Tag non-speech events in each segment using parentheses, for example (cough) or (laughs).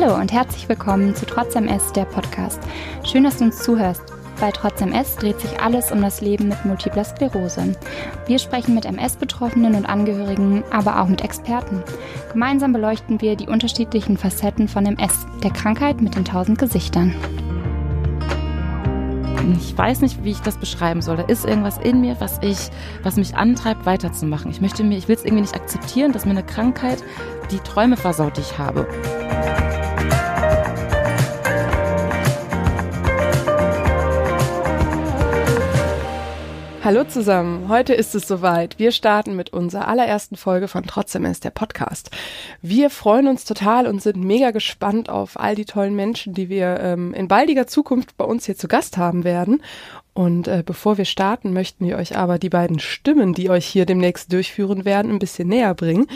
Hallo und herzlich willkommen zu Trotz MS, der Podcast. Schön, dass du uns zuhörst. Bei Trotz MS dreht sich alles um das Leben mit multipler Sklerose. Wir sprechen mit MS-Betroffenen und Angehörigen, aber auch mit Experten. Gemeinsam beleuchten wir die unterschiedlichen Facetten von MS, der Krankheit mit den tausend Gesichtern. Ich weiß nicht, wie ich das beschreiben soll. Da ist irgendwas in mir, was ich, was mich antreibt, weiterzumachen. Ich möchte mir, ich will es irgendwie nicht akzeptieren, dass mir eine Krankheit die Träume versaut, die ich habe. Hallo zusammen, heute ist es soweit. Wir starten mit unserer allerersten Folge von Trotzdem ist der Podcast. Wir freuen uns total und sind mega gespannt auf all die tollen Menschen, die wir ähm, in baldiger Zukunft bei uns hier zu Gast haben werden. Und äh, bevor wir starten, möchten wir euch aber die beiden Stimmen, die euch hier demnächst durchführen werden, ein bisschen näher bringen.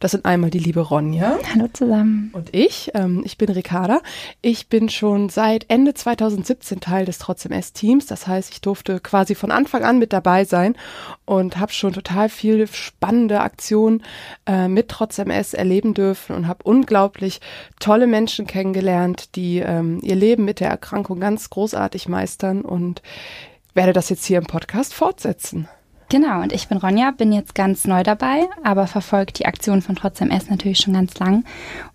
Das sind einmal die liebe Ronja. Hallo zusammen. Und ich. Ähm, ich bin Ricarda. Ich bin schon seit Ende 2017 Teil des Trotzdem S-Teams. Das heißt, ich durfte quasi von Anfang an mit dabei sein und habe schon total viel spannende Aktionen äh, mit Trotzdem S erleben dürfen und habe unglaublich tolle Menschen kennengelernt, die ähm, ihr Leben mit der Erkrankung ganz großartig meistern und werde das jetzt hier im Podcast fortsetzen. Genau, und ich bin Ronja, bin jetzt ganz neu dabei, aber verfolge die Aktion von Trotzdem S natürlich schon ganz lang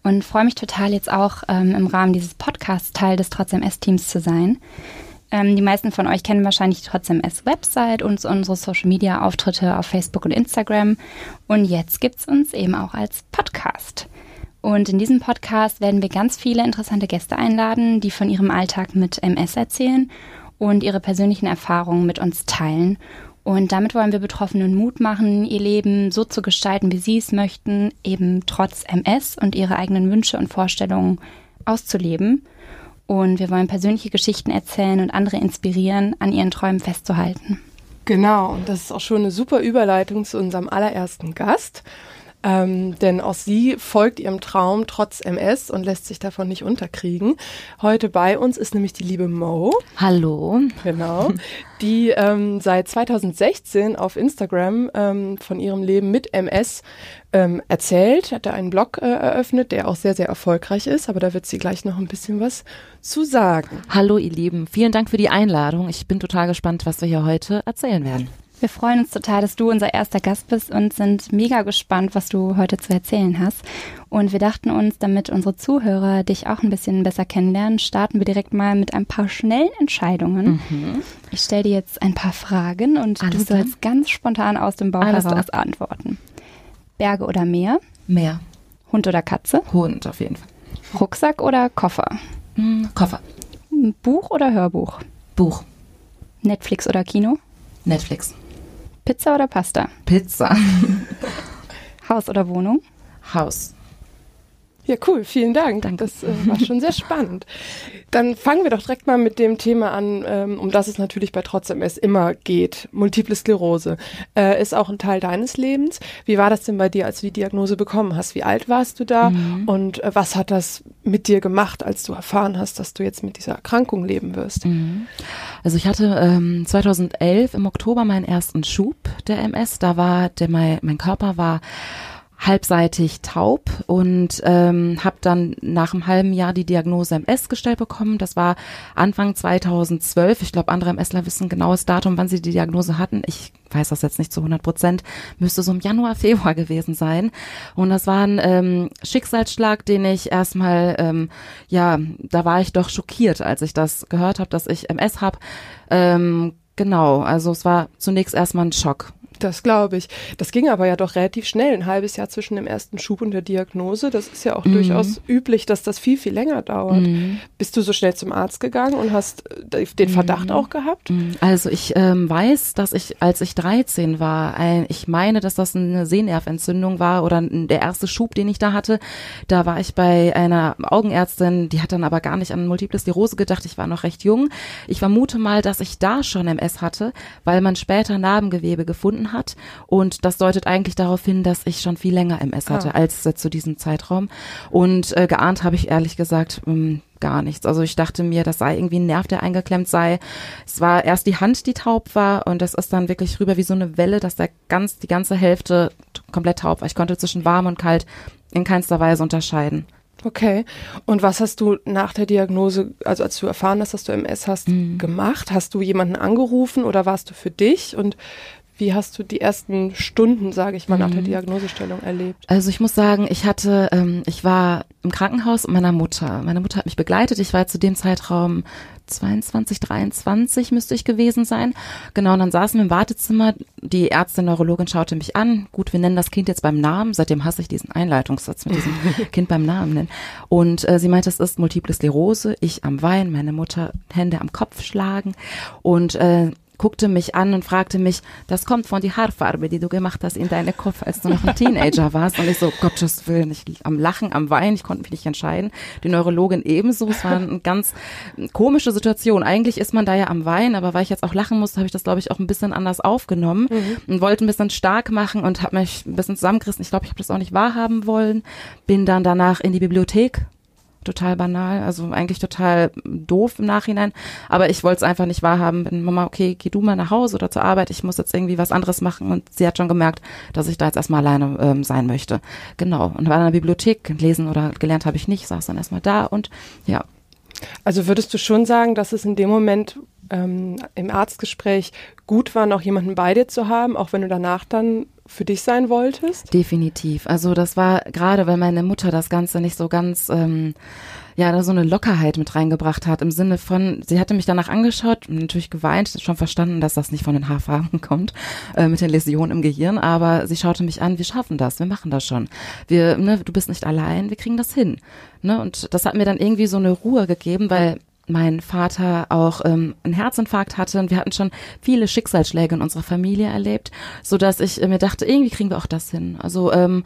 und freue mich total jetzt auch ähm, im Rahmen dieses Podcasts Teil des Trotzdem S-Teams zu sein. Ähm, die meisten von euch kennen wahrscheinlich die Trotzdem S-Website und unsere Social-Media-Auftritte auf Facebook und Instagram. Und jetzt gibt es uns eben auch als Podcast. Und in diesem Podcast werden wir ganz viele interessante Gäste einladen, die von ihrem Alltag mit MS erzählen und ihre persönlichen Erfahrungen mit uns teilen. Und damit wollen wir Betroffenen Mut machen, ihr Leben so zu gestalten, wie sie es möchten, eben trotz MS und ihre eigenen Wünsche und Vorstellungen auszuleben. Und wir wollen persönliche Geschichten erzählen und andere inspirieren, an ihren Träumen festzuhalten. Genau, und das ist auch schon eine super Überleitung zu unserem allerersten Gast. Ähm, denn auch sie folgt ihrem Traum trotz MS und lässt sich davon nicht unterkriegen. Heute bei uns ist nämlich die liebe Mo. Hallo. Genau. Die ähm, seit 2016 auf Instagram ähm, von ihrem Leben mit MS ähm, erzählt. Hat da einen Blog äh, eröffnet, der auch sehr, sehr erfolgreich ist. Aber da wird sie gleich noch ein bisschen was zu sagen. Hallo, ihr Lieben. Vielen Dank für die Einladung. Ich bin total gespannt, was wir hier heute erzählen werden. Wir freuen uns total, dass du unser erster Gast bist und sind mega gespannt, was du heute zu erzählen hast. Und wir dachten uns, damit unsere Zuhörer dich auch ein bisschen besser kennenlernen, starten wir direkt mal mit ein paar schnellen Entscheidungen. Mhm. Ich stelle dir jetzt ein paar Fragen und Alles du sollst dann? ganz spontan aus dem Bauch Alles heraus dann? antworten. Berge oder Meer? Meer. Hund oder Katze? Hund auf jeden Fall. Rucksack oder Koffer? Mhm, Koffer. Buch oder Hörbuch? Buch. Netflix oder Kino? Netflix. Pizza oder Pasta? Pizza. Haus oder Wohnung? Haus. Ja, cool, vielen Dank. Danke. Das äh, war schon sehr spannend. Dann fangen wir doch direkt mal mit dem Thema an, ähm, um das es natürlich bei Trotzdem es immer geht. Multiple Sklerose äh, ist auch ein Teil deines Lebens. Wie war das denn bei dir, als du die Diagnose bekommen hast? Wie alt warst du da? Mhm. Und äh, was hat das mit dir gemacht, als du erfahren hast, dass du jetzt mit dieser Erkrankung leben wirst? Mhm. Also ich hatte ähm, 2011 im Oktober meinen ersten Schub der MS. Da war der mein, mein Körper war halbseitig taub und ähm, habe dann nach einem halben Jahr die Diagnose MS gestellt bekommen. Das war Anfang 2012. Ich glaube, andere MSler wissen genaues Datum, wann sie die Diagnose hatten. Ich weiß das jetzt nicht zu 100 Prozent. Müsste so im Januar, Februar gewesen sein. Und das war ein ähm, Schicksalsschlag, den ich erstmal, ähm, ja, da war ich doch schockiert, als ich das gehört habe, dass ich MS habe. Ähm, genau, also es war zunächst erstmal ein Schock. Das glaube ich. Das ging aber ja doch relativ schnell, ein halbes Jahr zwischen dem ersten Schub und der Diagnose. Das ist ja auch mhm. durchaus üblich, dass das viel, viel länger dauert. Mhm. Bist du so schnell zum Arzt gegangen und hast äh, den Verdacht mhm. auch gehabt? Mhm. Also ich ähm, weiß, dass ich, als ich 13 war, ein, ich meine, dass das eine Sehnerventzündung war oder der erste Schub, den ich da hatte. Da war ich bei einer Augenärztin, die hat dann aber gar nicht an Multiple Sklerose gedacht. Ich war noch recht jung. Ich vermute mal, dass ich da schon MS hatte, weil man später Narbengewebe gefunden hat. Und das deutet eigentlich darauf hin, dass ich schon viel länger MS hatte ah. als äh, zu diesem Zeitraum. Und äh, geahnt habe ich ehrlich gesagt mh, hm, gar nichts. Also ich dachte mir, das sei irgendwie ein Nerv, der eingeklemmt sei. Es war erst die Hand, die taub war und das ist dann wirklich rüber wie so eine Welle, dass der ganz, die ganze Hälfte komplett taub war. Ich konnte zwischen warm und kalt in keinster Weise unterscheiden. Okay. Und was hast du nach der Diagnose, also als du erfahren hast, dass du MS hast, mhm. gemacht? Hast du jemanden angerufen oder warst du für dich? Und wie hast du die ersten Stunden, sage ich mal, nach der mhm. Diagnosestellung erlebt? Also ich muss sagen, ich hatte, ähm, ich war im Krankenhaus mit meiner Mutter. Meine Mutter hat mich begleitet. Ich war zu dem Zeitraum 22, 23 müsste ich gewesen sein. Genau, und dann saßen wir im Wartezimmer. Die Ärztin, Neurologin schaute mich an. Gut, wir nennen das Kind jetzt beim Namen. Seitdem hasse ich diesen Einleitungssatz mit diesem (laughs) Kind beim Namen nennen. Und äh, sie meinte, es ist Multiple Sklerose. Ich am Wein, meine Mutter Hände am Kopf schlagen. Und äh, guckte mich an und fragte mich, das kommt von die Haarfarbe, die du gemacht hast in deinem Kopf, als du noch ein Teenager (laughs) warst. Und ich so, Gottes Willen, ich am Lachen, am Weinen, ich konnte mich nicht entscheiden. Die Neurologin ebenso. Es war eine ganz komische Situation. Eigentlich ist man da ja am Weinen, aber weil ich jetzt auch lachen musste, habe ich das, glaube ich, auch ein bisschen anders aufgenommen mhm. und wollte ein bisschen stark machen und habe mich ein bisschen zusammengerissen. Ich glaube, ich habe das auch nicht wahrhaben wollen. Bin dann danach in die Bibliothek total banal, also eigentlich total doof im Nachhinein. Aber ich wollte es einfach nicht wahrhaben. Bin Mama, okay, geh du mal nach Hause oder zur Arbeit, ich muss jetzt irgendwie was anderes machen. Und sie hat schon gemerkt, dass ich da jetzt erstmal alleine ähm, sein möchte. Genau. Und war in der Bibliothek, lesen oder gelernt habe ich nicht, saß dann erstmal da und ja. Also würdest du schon sagen, dass es in dem Moment ähm, im Arztgespräch gut war, noch jemanden bei dir zu haben, auch wenn du danach dann für dich sein wolltest? Definitiv. Also das war gerade, weil meine Mutter das Ganze nicht so ganz, ähm, ja, da so eine Lockerheit mit reingebracht hat, im Sinne von, sie hatte mich danach angeschaut natürlich geweint, schon verstanden, dass das nicht von den Haarfarben (laughs) kommt, äh, mit den Läsionen im Gehirn, aber sie schaute mich an, wir schaffen das, wir machen das schon. Wir, ne, du bist nicht allein, wir kriegen das hin. Ne? Und das hat mir dann irgendwie so eine Ruhe gegeben, weil mein Vater auch ähm, einen Herzinfarkt hatte und wir hatten schon viele Schicksalsschläge in unserer Familie erlebt, so dass ich äh, mir dachte, irgendwie kriegen wir auch das hin. Also ähm,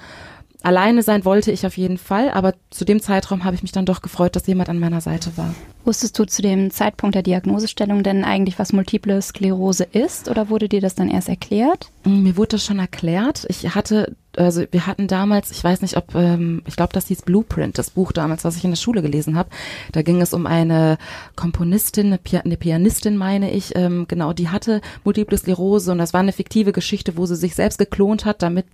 alleine sein wollte ich auf jeden Fall, aber zu dem Zeitraum habe ich mich dann doch gefreut, dass jemand an meiner Seite war. Wusstest du zu dem Zeitpunkt der Diagnosestellung denn eigentlich, was Multiple Sklerose ist oder wurde dir das dann erst erklärt? Mm, mir wurde das schon erklärt. Ich hatte also wir hatten damals, ich weiß nicht, ob, ähm, ich glaube, das hieß Blueprint, das Buch damals, was ich in der Schule gelesen habe. Da ging es um eine Komponistin, eine, Pia eine Pianistin, meine ich, ähm, genau, die hatte Multiple Sklerose und das war eine fiktive Geschichte, wo sie sich selbst geklont hat, damit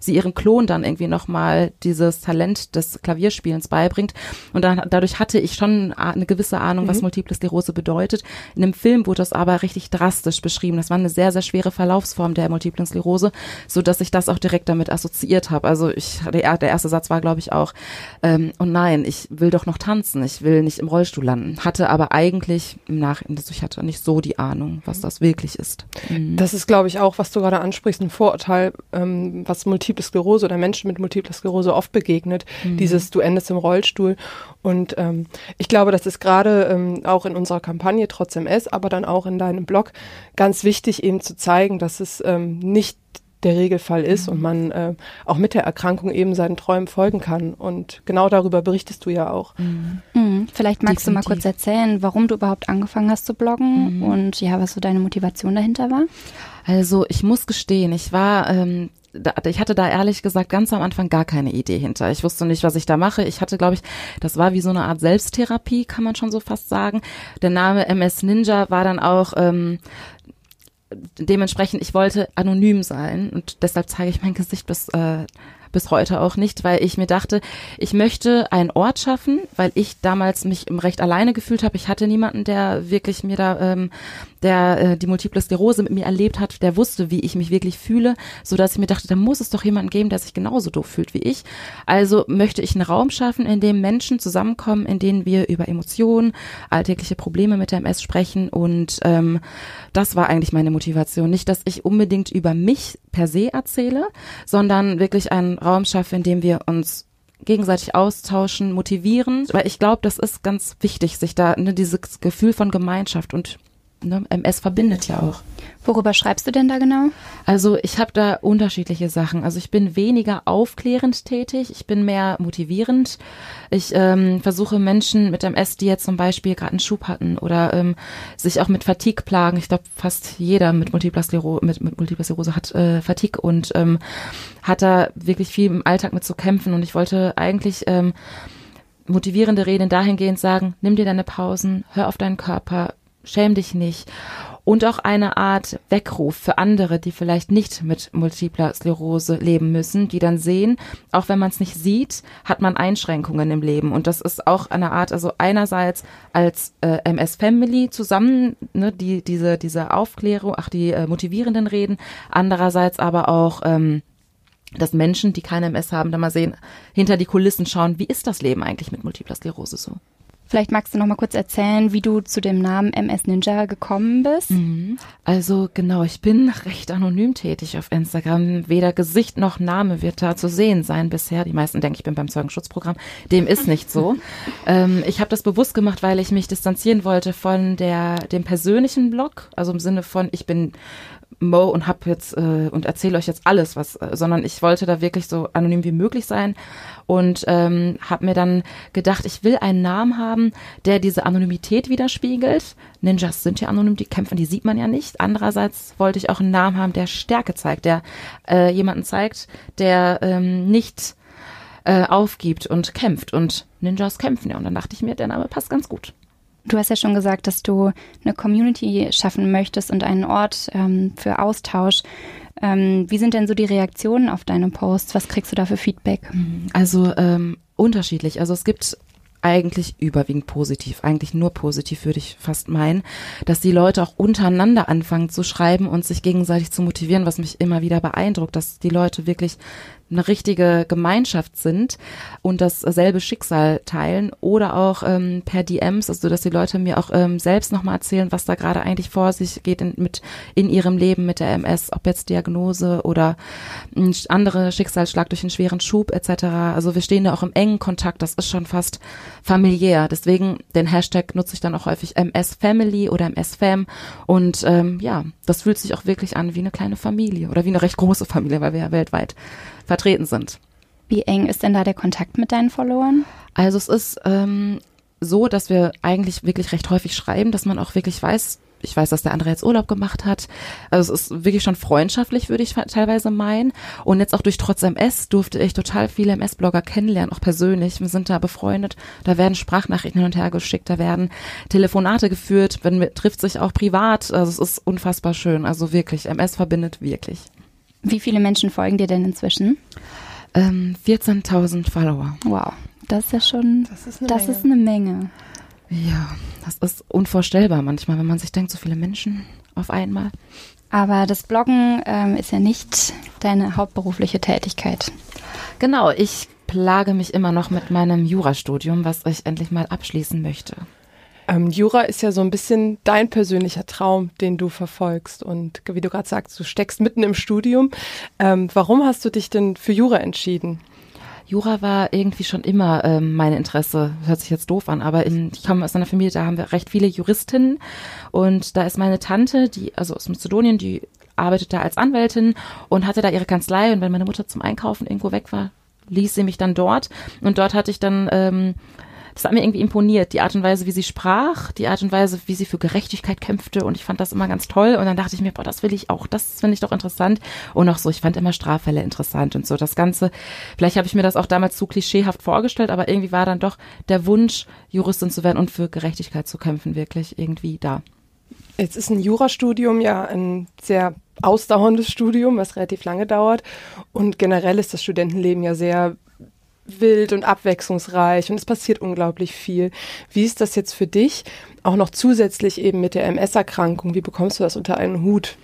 sie ihrem Klon dann irgendwie nochmal dieses Talent des Klavierspielens beibringt. Und dann, dadurch hatte ich schon eine gewisse Ahnung, mhm. was Multiple Sklerose bedeutet. In einem Film wurde das aber richtig drastisch beschrieben. Das war eine sehr, sehr schwere Verlaufsform der Multiple Sklerose, so dass ich das auch direkt damit assoziiert habe. Also ich, der, der erste Satz war, glaube ich, auch, ähm, oh nein, ich will doch noch tanzen, ich will nicht im Rollstuhl landen. Hatte aber eigentlich im Nachhinein, also ich hatte nicht so die Ahnung, was das wirklich ist. Mhm. Das ist, glaube ich, auch, was du gerade ansprichst, ein Vorurteil, ähm, was Multiple Sklerose oder Menschen mit Multiple Sklerose oft begegnet. Mhm. Dieses, du endest im Rollstuhl. Und ähm, ich glaube, das ist gerade ähm, auch in unserer Kampagne trotz MS, aber dann auch in deinem Blog ganz wichtig, eben zu zeigen, dass es ähm, nicht der Regelfall ist mhm. und man äh, auch mit der Erkrankung eben seinen Träumen folgen kann. Und genau darüber berichtest du ja auch. Mhm. Mhm. Vielleicht magst Definitiv. du mal kurz erzählen, warum du überhaupt angefangen hast zu bloggen mhm. und ja, was so deine Motivation dahinter war? Also ich muss gestehen, ich war ähm, ich hatte da ehrlich gesagt ganz am Anfang gar keine Idee hinter. Ich wusste nicht, was ich da mache. Ich hatte, glaube ich, das war wie so eine Art Selbsttherapie, kann man schon so fast sagen. Der Name MS Ninja war dann auch ähm, dementsprechend, ich wollte anonym sein und deshalb zeige ich mein Gesicht bis äh, bis heute auch nicht, weil ich mir dachte, ich möchte einen Ort schaffen, weil ich damals mich im Recht alleine gefühlt habe. Ich hatte niemanden, der wirklich mir da, ähm, der äh, die Multiple Sklerose mit mir erlebt hat, der wusste, wie ich mich wirklich fühle, so dass ich mir dachte, da muss es doch jemanden geben, der sich genauso doof fühlt wie ich. Also möchte ich einen Raum schaffen, in dem Menschen zusammenkommen, in denen wir über Emotionen, alltägliche Probleme mit der MS sprechen und ähm, das war eigentlich meine Motivation. Nicht, dass ich unbedingt über mich per se erzähle, sondern wirklich einen Raum schaffe, in dem wir uns gegenseitig austauschen, motivieren, weil ich glaube, das ist ganz wichtig, sich da ne, dieses Gefühl von Gemeinschaft und ne, MS verbindet ja auch. Worüber schreibst du denn da genau? Also ich habe da unterschiedliche Sachen. Also ich bin weniger aufklärend tätig, ich bin mehr motivierend. Ich ähm, versuche Menschen mit MS, die jetzt zum Beispiel gerade einen Schub hatten oder ähm, sich auch mit Fatigue plagen. Ich glaube, fast jeder mit Multipler Sklerose, mit, mit Multipler Sklerose hat äh, Fatigue und ähm, hat da wirklich viel im Alltag mit zu kämpfen. Und ich wollte eigentlich ähm, motivierende Reden dahingehend sagen, nimm dir deine Pausen, hör auf deinen Körper, schäm dich nicht und auch eine Art Weckruf für andere, die vielleicht nicht mit multipler Sklerose leben müssen, die dann sehen, auch wenn man es nicht sieht, hat man Einschränkungen im Leben. Und das ist auch eine Art, also einerseits als äh, MS Family zusammen, ne, die diese diese Aufklärung, ach die äh, motivierenden Reden, andererseits aber auch ähm, dass Menschen, die keine MS haben, da mal sehen, hinter die Kulissen schauen, wie ist das Leben eigentlich mit Multipler Sklerose so? Vielleicht magst du noch mal kurz erzählen, wie du zu dem Namen MS Ninja gekommen bist. Mhm. Also genau, ich bin recht anonym tätig auf Instagram. Weder Gesicht noch Name wird da zu sehen sein bisher. Die meisten denken, ich bin beim Zeugenschutzprogramm. Dem ist nicht so. (laughs) ähm, ich habe das bewusst gemacht, weil ich mich distanzieren wollte von der dem persönlichen Blog, also im Sinne von ich bin Mo und hab jetzt äh, und erzähle euch jetzt alles, was, äh, sondern ich wollte da wirklich so anonym wie möglich sein und ähm, habe mir dann gedacht, ich will einen Namen haben, der diese Anonymität widerspiegelt. Ninjas sind ja anonym, die kämpfen, die sieht man ja nicht. Andererseits wollte ich auch einen Namen haben, der Stärke zeigt, der äh, jemanden zeigt, der ähm, nicht äh, aufgibt und kämpft. Und Ninjas kämpfen ja. Und dann dachte ich mir, der Name passt ganz gut. Du hast ja schon gesagt, dass du eine Community schaffen möchtest und einen Ort ähm, für Austausch. Ähm, wie sind denn so die Reaktionen auf deine Posts? Was kriegst du da für Feedback? Also ähm, unterschiedlich. Also es gibt eigentlich überwiegend positiv, eigentlich nur positiv würde ich fast meinen, dass die Leute auch untereinander anfangen zu schreiben und sich gegenseitig zu motivieren, was mich immer wieder beeindruckt, dass die Leute wirklich eine richtige Gemeinschaft sind und dasselbe Schicksal teilen oder auch ähm, per DMs, also dass die Leute mir auch ähm, selbst nochmal erzählen, was da gerade eigentlich vor sich geht in, mit in ihrem Leben mit der MS, ob jetzt Diagnose oder ein anderer Schicksalsschlag durch einen schweren Schub etc. Also wir stehen da auch im engen Kontakt, das ist schon fast familiär. Deswegen den Hashtag nutze ich dann auch häufig MS Family oder MS Fam und ähm, ja, das fühlt sich auch wirklich an wie eine kleine Familie oder wie eine recht große Familie, weil wir ja weltweit vertreten sind. Wie eng ist denn da der Kontakt mit deinen Followern? Also es ist ähm, so, dass wir eigentlich wirklich recht häufig schreiben, dass man auch wirklich weiß, ich weiß, dass der andere jetzt Urlaub gemacht hat. Also es ist wirklich schon freundschaftlich, würde ich teilweise meinen. Und jetzt auch durch Trotz MS durfte ich total viele MS-Blogger kennenlernen, auch persönlich. Wir sind da befreundet. Da werden Sprachnachrichten hin und her geschickt, da werden Telefonate geführt, man trifft sich auch privat. Also es ist unfassbar schön. Also wirklich, MS verbindet wirklich. Wie viele Menschen folgen dir denn inzwischen? Ähm, 14.000 Follower. Wow, das ist ja schon, das ist eine, das Menge. Ist eine Menge. Ja, das ist unvorstellbar manchmal, wenn man sich denkt, so viele Menschen auf einmal. Aber das Bloggen ähm, ist ja nicht deine hauptberufliche Tätigkeit. Genau, ich plage mich immer noch mit meinem Jurastudium, was ich endlich mal abschließen möchte. Ähm, Jura ist ja so ein bisschen dein persönlicher Traum, den du verfolgst. Und wie du gerade sagst, du steckst mitten im Studium. Ähm, warum hast du dich denn für Jura entschieden? Jura war irgendwie schon immer ähm, mein Interesse. Hört sich jetzt doof an, aber in, ich komme aus einer Familie, da haben wir recht viele Juristinnen. Und da ist meine Tante, die, also aus Mazedonien, die arbeitet da als Anwältin und hatte da ihre Kanzlei. Und wenn meine Mutter zum Einkaufen irgendwo weg war, ließ sie mich dann dort. Und dort hatte ich dann ähm, das hat mir irgendwie imponiert, die Art und Weise, wie sie sprach, die Art und Weise, wie sie für Gerechtigkeit kämpfte. Und ich fand das immer ganz toll. Und dann dachte ich mir, boah, das will ich auch, das finde ich doch interessant. Und auch so, ich fand immer Straffälle interessant und so. Das Ganze, vielleicht habe ich mir das auch damals zu klischeehaft vorgestellt, aber irgendwie war dann doch der Wunsch, Juristin zu werden und für Gerechtigkeit zu kämpfen, wirklich irgendwie da. Jetzt ist ein Jurastudium ja ein sehr ausdauerndes Studium, was relativ lange dauert. Und generell ist das Studentenleben ja sehr wild und abwechslungsreich und es passiert unglaublich viel. Wie ist das jetzt für dich? Auch noch zusätzlich eben mit der MS-Erkrankung. Wie bekommst du das unter einen Hut?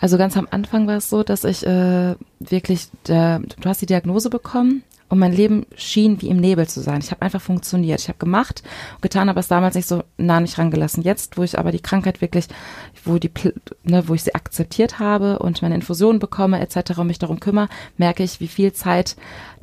Also ganz am Anfang war es so, dass ich äh, wirklich, der, du hast die Diagnose bekommen und mein Leben schien wie im Nebel zu sein. Ich habe einfach funktioniert. Ich habe gemacht getan, aber es damals nicht so nah nicht rangelassen. Jetzt, wo ich aber die Krankheit wirklich, wo die, ne, wo ich sie akzeptiert habe und meine Infusionen bekomme etc. und mich darum kümmere, merke ich, wie viel Zeit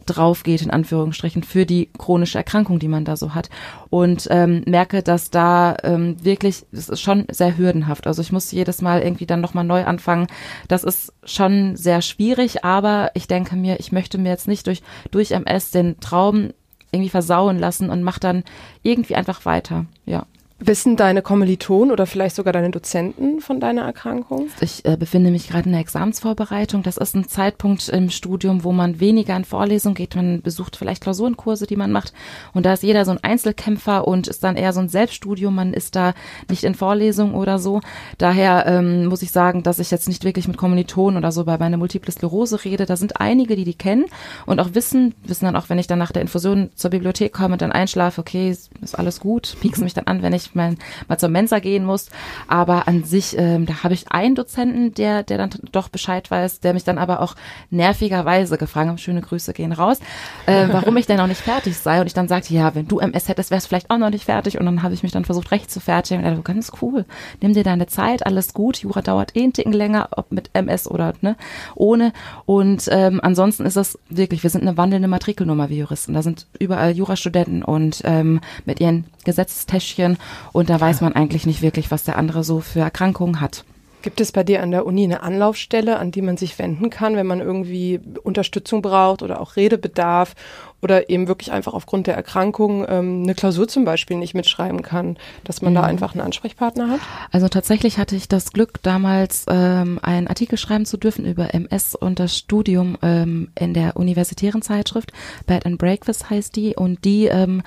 drauf geht, in Anführungsstrichen, für die chronische Erkrankung, die man da so hat. Und ähm, merke, dass da ähm, wirklich, das ist schon sehr hürdenhaft. Also ich muss jedes Mal irgendwie dann nochmal neu anfangen. Das ist schon sehr schwierig, aber ich denke mir, ich möchte mir jetzt nicht durch, durch MS den Traum irgendwie versauen lassen und mach dann irgendwie einfach weiter. Ja. Wissen deine Kommilitonen oder vielleicht sogar deine Dozenten von deiner Erkrankung? Ich äh, befinde mich gerade in der Examensvorbereitung. Das ist ein Zeitpunkt im Studium, wo man weniger in Vorlesungen geht. Man besucht vielleicht Klausurenkurse, die man macht. Und da ist jeder so ein Einzelkämpfer und ist dann eher so ein Selbststudium. Man ist da nicht in Vorlesungen oder so. Daher ähm, muss ich sagen, dass ich jetzt nicht wirklich mit Kommilitonen oder so bei meiner Multiple Sklerose rede. Da sind einige, die die kennen und auch wissen, wissen dann auch, wenn ich dann nach der Infusion zur Bibliothek komme und dann einschlafe, okay, ist alles gut, piekst mich dann an, wenn ich mal, mal zur Mensa gehen muss. Aber an sich, ähm, da habe ich einen Dozenten, der, der dann doch Bescheid weiß, der mich dann aber auch nervigerweise gefragt hat, schöne Grüße gehen raus, äh, warum ich denn noch nicht fertig sei. Und ich dann sagte, ja, wenn du MS hättest, wärst du vielleicht auch noch nicht fertig. Und dann habe ich mich dann versucht, recht zu fertigen. Und er ganz cool, nimm dir deine Zeit, alles gut. Jura dauert eh einen Ticken länger, ob mit MS oder ne, ohne. Und ähm, ansonsten ist das wirklich, wir sind eine wandelnde Matrikelnummer wie Juristen. Da sind überall Jurastudenten und ähm, mit ihren Gesetzestäschchen und da weiß man eigentlich nicht wirklich, was der andere so für Erkrankungen hat. Gibt es bei dir an der Uni eine Anlaufstelle, an die man sich wenden kann, wenn man irgendwie Unterstützung braucht oder auch Redebedarf oder eben wirklich einfach aufgrund der Erkrankung ähm, eine Klausur zum Beispiel nicht mitschreiben kann, dass man mhm. da einfach einen Ansprechpartner hat? Also tatsächlich hatte ich das Glück, damals ähm, einen Artikel schreiben zu dürfen über MS und das Studium ähm, in der universitären Zeitschrift. Bad and Breakfast heißt die und die ähm,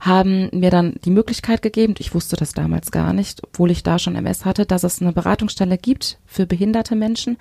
haben mir dann die Möglichkeit gegeben, ich wusste das damals gar nicht, obwohl ich da schon MS hatte, dass es eine Beratungsstelle gibt für behinderte Menschen,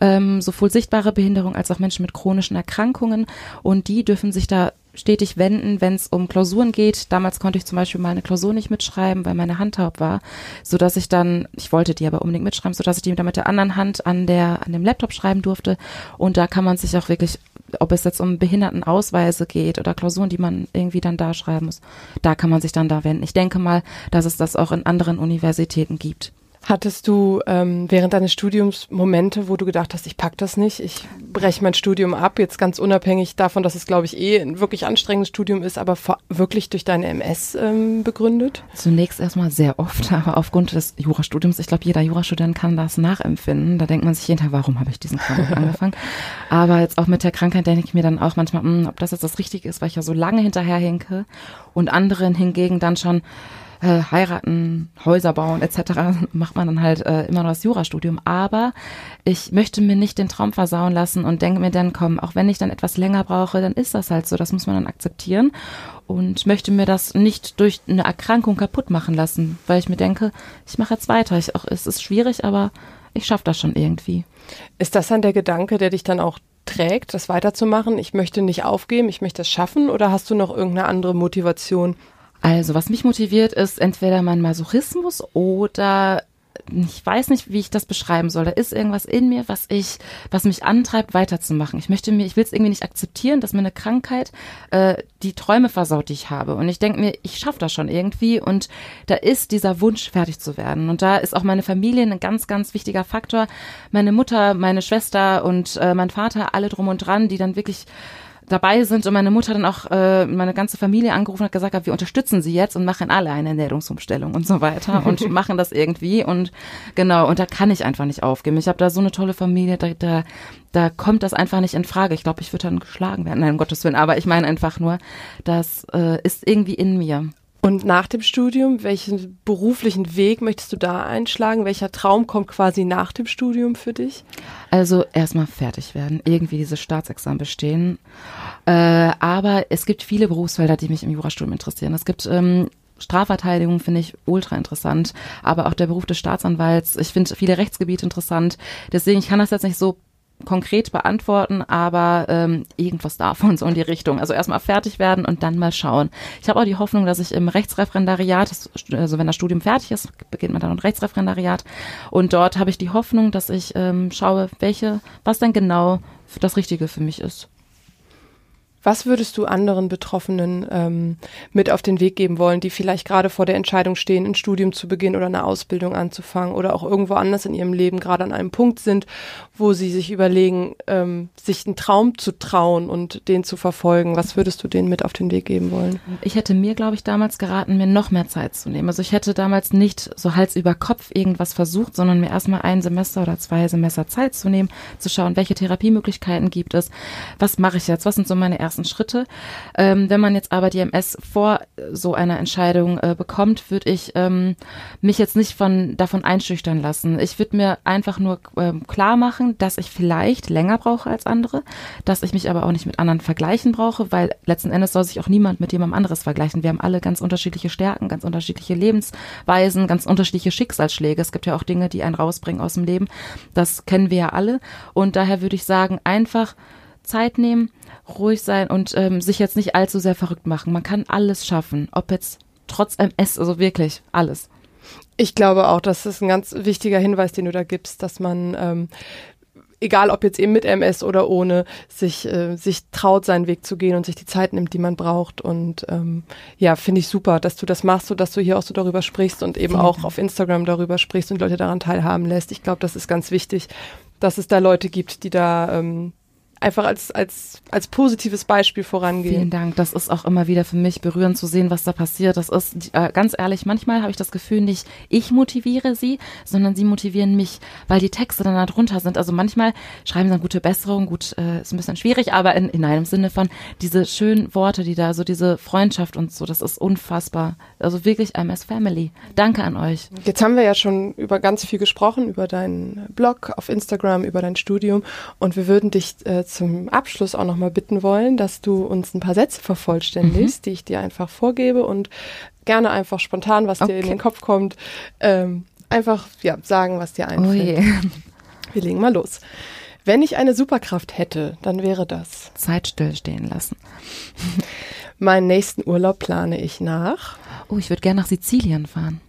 ähm, sowohl sichtbare Behinderung als auch Menschen mit chronischen Erkrankungen und die dürfen sich da stetig wenden, wenn es um Klausuren geht. Damals konnte ich zum Beispiel meine Klausur nicht mitschreiben, weil meine Hand taub war, so dass ich dann, ich wollte die aber unbedingt mitschreiben, so dass ich die dann mit der anderen Hand an der an dem Laptop schreiben durfte. Und da kann man sich auch wirklich, ob es jetzt um Behindertenausweise geht oder Klausuren, die man irgendwie dann da schreiben muss, da kann man sich dann da wenden. Ich denke mal, dass es das auch in anderen Universitäten gibt. Hattest du ähm, während deines Studiums Momente, wo du gedacht hast, ich pack das nicht, ich breche mein Studium ab, jetzt ganz unabhängig davon, dass es, glaube ich, eh ein wirklich anstrengendes Studium ist, aber wirklich durch deine MS ähm, begründet? Zunächst erstmal sehr oft, (laughs) aber aufgrund des Jurastudiums, ich glaube, jeder Jurastudent kann das nachempfinden. Da denkt man sich jeden Tag, warum habe ich diesen Kram (laughs) angefangen? Aber jetzt auch mit der Krankheit denke ich mir dann auch manchmal, mh, hm, ob das jetzt das Richtige ist, weil ich ja so lange hinterherhinke und anderen hingegen dann schon äh, heiraten, Häuser bauen etc. (laughs) macht man dann halt äh, immer noch das Jurastudium. Aber ich möchte mir nicht den Traum versauen lassen und denke mir dann, komm, auch wenn ich dann etwas länger brauche, dann ist das halt so. Das muss man dann akzeptieren und möchte mir das nicht durch eine Erkrankung kaputt machen lassen, weil ich mir denke, ich mache jetzt weiter. Ich, auch, es ist schwierig, aber ich schaffe das schon irgendwie. Ist das dann der Gedanke, der dich dann auch trägt, das weiterzumachen? Ich möchte nicht aufgeben, ich möchte das schaffen oder hast du noch irgendeine andere Motivation? Also, was mich motiviert, ist entweder mein Masochismus oder ich weiß nicht, wie ich das beschreiben soll. Da ist irgendwas in mir, was ich, was mich antreibt, weiterzumachen. Ich möchte mir, ich will es irgendwie nicht akzeptieren, dass mir eine Krankheit äh, die Träume versaut, die ich habe. Und ich denke mir, ich schaffe das schon irgendwie. Und da ist dieser Wunsch, fertig zu werden. Und da ist auch meine Familie ein ganz, ganz wichtiger Faktor. Meine Mutter, meine Schwester und äh, mein Vater, alle drum und dran, die dann wirklich dabei sind und meine Mutter dann auch äh, meine ganze Familie angerufen hat gesagt hat, wir unterstützen sie jetzt und machen alle eine Ernährungsumstellung und so weiter und (laughs) machen das irgendwie und genau und da kann ich einfach nicht aufgeben. Ich habe da so eine tolle Familie, da, da, da kommt das einfach nicht in Frage. Ich glaube, ich würde dann geschlagen werden, nein, um Gottes Willen, aber ich meine einfach nur, das äh, ist irgendwie in mir. Und nach dem Studium, welchen beruflichen Weg möchtest du da einschlagen? Welcher Traum kommt quasi nach dem Studium für dich? Also erstmal fertig werden, irgendwie dieses Staatsexamen bestehen. Äh, aber es gibt viele Berufsfelder, die mich im Jurastudium interessieren. Es gibt ähm, Strafverteidigung finde ich ultra interessant, aber auch der Beruf des Staatsanwalts. Ich finde viele Rechtsgebiete interessant. Deswegen, ich kann das jetzt nicht so konkret beantworten, aber ähm, irgendwas davon so in die Richtung. Also erstmal fertig werden und dann mal schauen. Ich habe auch die Hoffnung, dass ich im Rechtsreferendariat, also wenn das Studium fertig ist, beginnt man dann ein Rechtsreferendariat und dort habe ich die Hoffnung, dass ich ähm, schaue, welche, was denn genau das Richtige für mich ist. Was würdest du anderen Betroffenen ähm, mit auf den Weg geben wollen, die vielleicht gerade vor der Entscheidung stehen, ein Studium zu beginnen oder eine Ausbildung anzufangen oder auch irgendwo anders in ihrem Leben gerade an einem Punkt sind, wo sie sich überlegen, ähm, sich einen Traum zu trauen und den zu verfolgen? Was würdest du denen mit auf den Weg geben wollen? Ich hätte mir, glaube ich, damals geraten, mir noch mehr Zeit zu nehmen. Also ich hätte damals nicht so Hals über Kopf irgendwas versucht, sondern mir erstmal ein Semester oder zwei Semester Zeit zu nehmen, zu schauen, welche Therapiemöglichkeiten gibt es, was mache ich jetzt, was sind so meine ersten ersten Schritte. Ähm, wenn man jetzt aber die MS vor so einer Entscheidung äh, bekommt, würde ich ähm, mich jetzt nicht von davon einschüchtern lassen. Ich würde mir einfach nur ähm, klar machen, dass ich vielleicht länger brauche als andere, dass ich mich aber auch nicht mit anderen vergleichen brauche, weil letzten Endes soll sich auch niemand mit jemandem anderes vergleichen. Wir haben alle ganz unterschiedliche Stärken, ganz unterschiedliche Lebensweisen, ganz unterschiedliche Schicksalsschläge. Es gibt ja auch Dinge, die einen rausbringen aus dem Leben. Das kennen wir ja alle. Und daher würde ich sagen, einfach Zeit nehmen, ruhig sein und ähm, sich jetzt nicht allzu sehr verrückt machen. Man kann alles schaffen, ob jetzt trotz MS, also wirklich alles. Ich glaube auch, das ist ein ganz wichtiger Hinweis, den du da gibst, dass man ähm, egal ob jetzt eben mit MS oder ohne, sich, äh, sich traut, seinen Weg zu gehen und sich die Zeit nimmt, die man braucht. Und ähm, ja, finde ich super, dass du das machst und dass du hier auch so darüber sprichst und eben auch auf Instagram darüber sprichst und Leute daran teilhaben lässt. Ich glaube, das ist ganz wichtig, dass es da Leute gibt, die da ähm, einfach als, als, als positives Beispiel vorangehen. Vielen Dank. Das ist auch immer wieder für mich berührend zu sehen, was da passiert. Das ist äh, ganz ehrlich, manchmal habe ich das Gefühl, nicht ich motiviere sie, sondern sie motivieren mich, weil die Texte dann da drunter sind. Also manchmal schreiben sie dann gute Besserung, gut, äh, ist ein bisschen schwierig, aber in, in einem Sinne von diese schönen Worte, die da, so diese Freundschaft und so, das ist unfassbar. Also wirklich MS Family. Danke an euch. Jetzt haben wir ja schon über ganz viel gesprochen, über deinen Blog auf Instagram, über dein Studium und wir würden dich äh, zum Abschluss auch nochmal bitten wollen, dass du uns ein paar Sätze vervollständigst, mhm. die ich dir einfach vorgebe und gerne einfach spontan, was okay. dir in den Kopf kommt, ähm, einfach ja, sagen, was dir einfällt. Oh je. Wir legen mal los. Wenn ich eine Superkraft hätte, dann wäre das Zeit stillstehen lassen. Meinen nächsten Urlaub plane ich nach. Oh, ich würde gerne nach Sizilien fahren.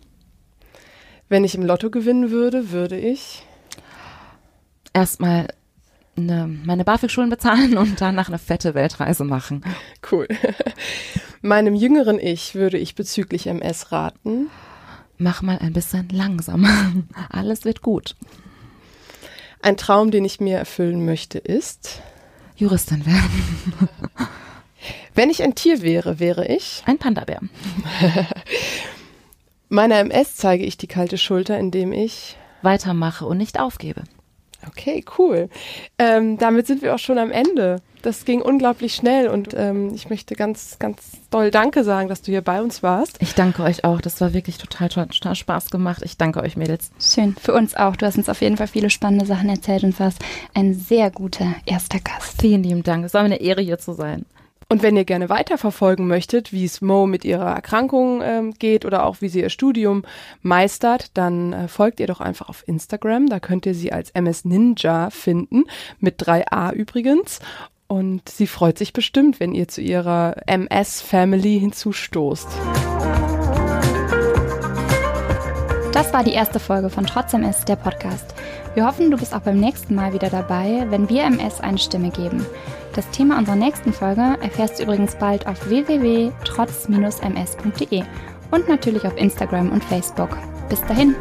Wenn ich im Lotto gewinnen würde, würde ich erstmal eine, meine BAföG-Schulen bezahlen und danach eine fette Weltreise machen. Cool. (laughs) Meinem jüngeren Ich würde ich bezüglich MS raten. Mach mal ein bisschen langsamer. (laughs) Alles wird gut. Ein Traum, den ich mir erfüllen möchte, ist Juristin werden. (laughs) Wenn ich ein Tier wäre, wäre ich ein Panda-Bär. Meiner MS zeige ich die kalte Schulter, indem ich weitermache und nicht aufgebe. Okay, cool. Ähm, damit sind wir auch schon am Ende. Das ging unglaublich schnell und ähm, ich möchte ganz, ganz doll Danke sagen, dass du hier bei uns warst. Ich danke euch auch. Das war wirklich total toll, total Spaß gemacht. Ich danke euch, Mädels. Schön. Für uns auch. Du hast uns auf jeden Fall viele spannende Sachen erzählt und warst ein sehr guter erster Gast. Vielen lieben Dank. Es war mir eine Ehre, hier zu sein. Und wenn ihr gerne weiterverfolgen möchtet, wie es Mo mit ihrer Erkrankung ähm, geht oder auch wie sie ihr Studium meistert, dann äh, folgt ihr doch einfach auf Instagram. Da könnt ihr sie als MS Ninja finden, mit 3a übrigens. Und sie freut sich bestimmt, wenn ihr zu ihrer MS-Family hinzustoßt. Das war die erste Folge von Trotz MS, der Podcast. Wir hoffen, du bist auch beim nächsten Mal wieder dabei, wenn wir MS eine Stimme geben. Das Thema unserer nächsten Folge erfährst du übrigens bald auf www.trotz-ms.de und natürlich auf Instagram und Facebook. Bis dahin!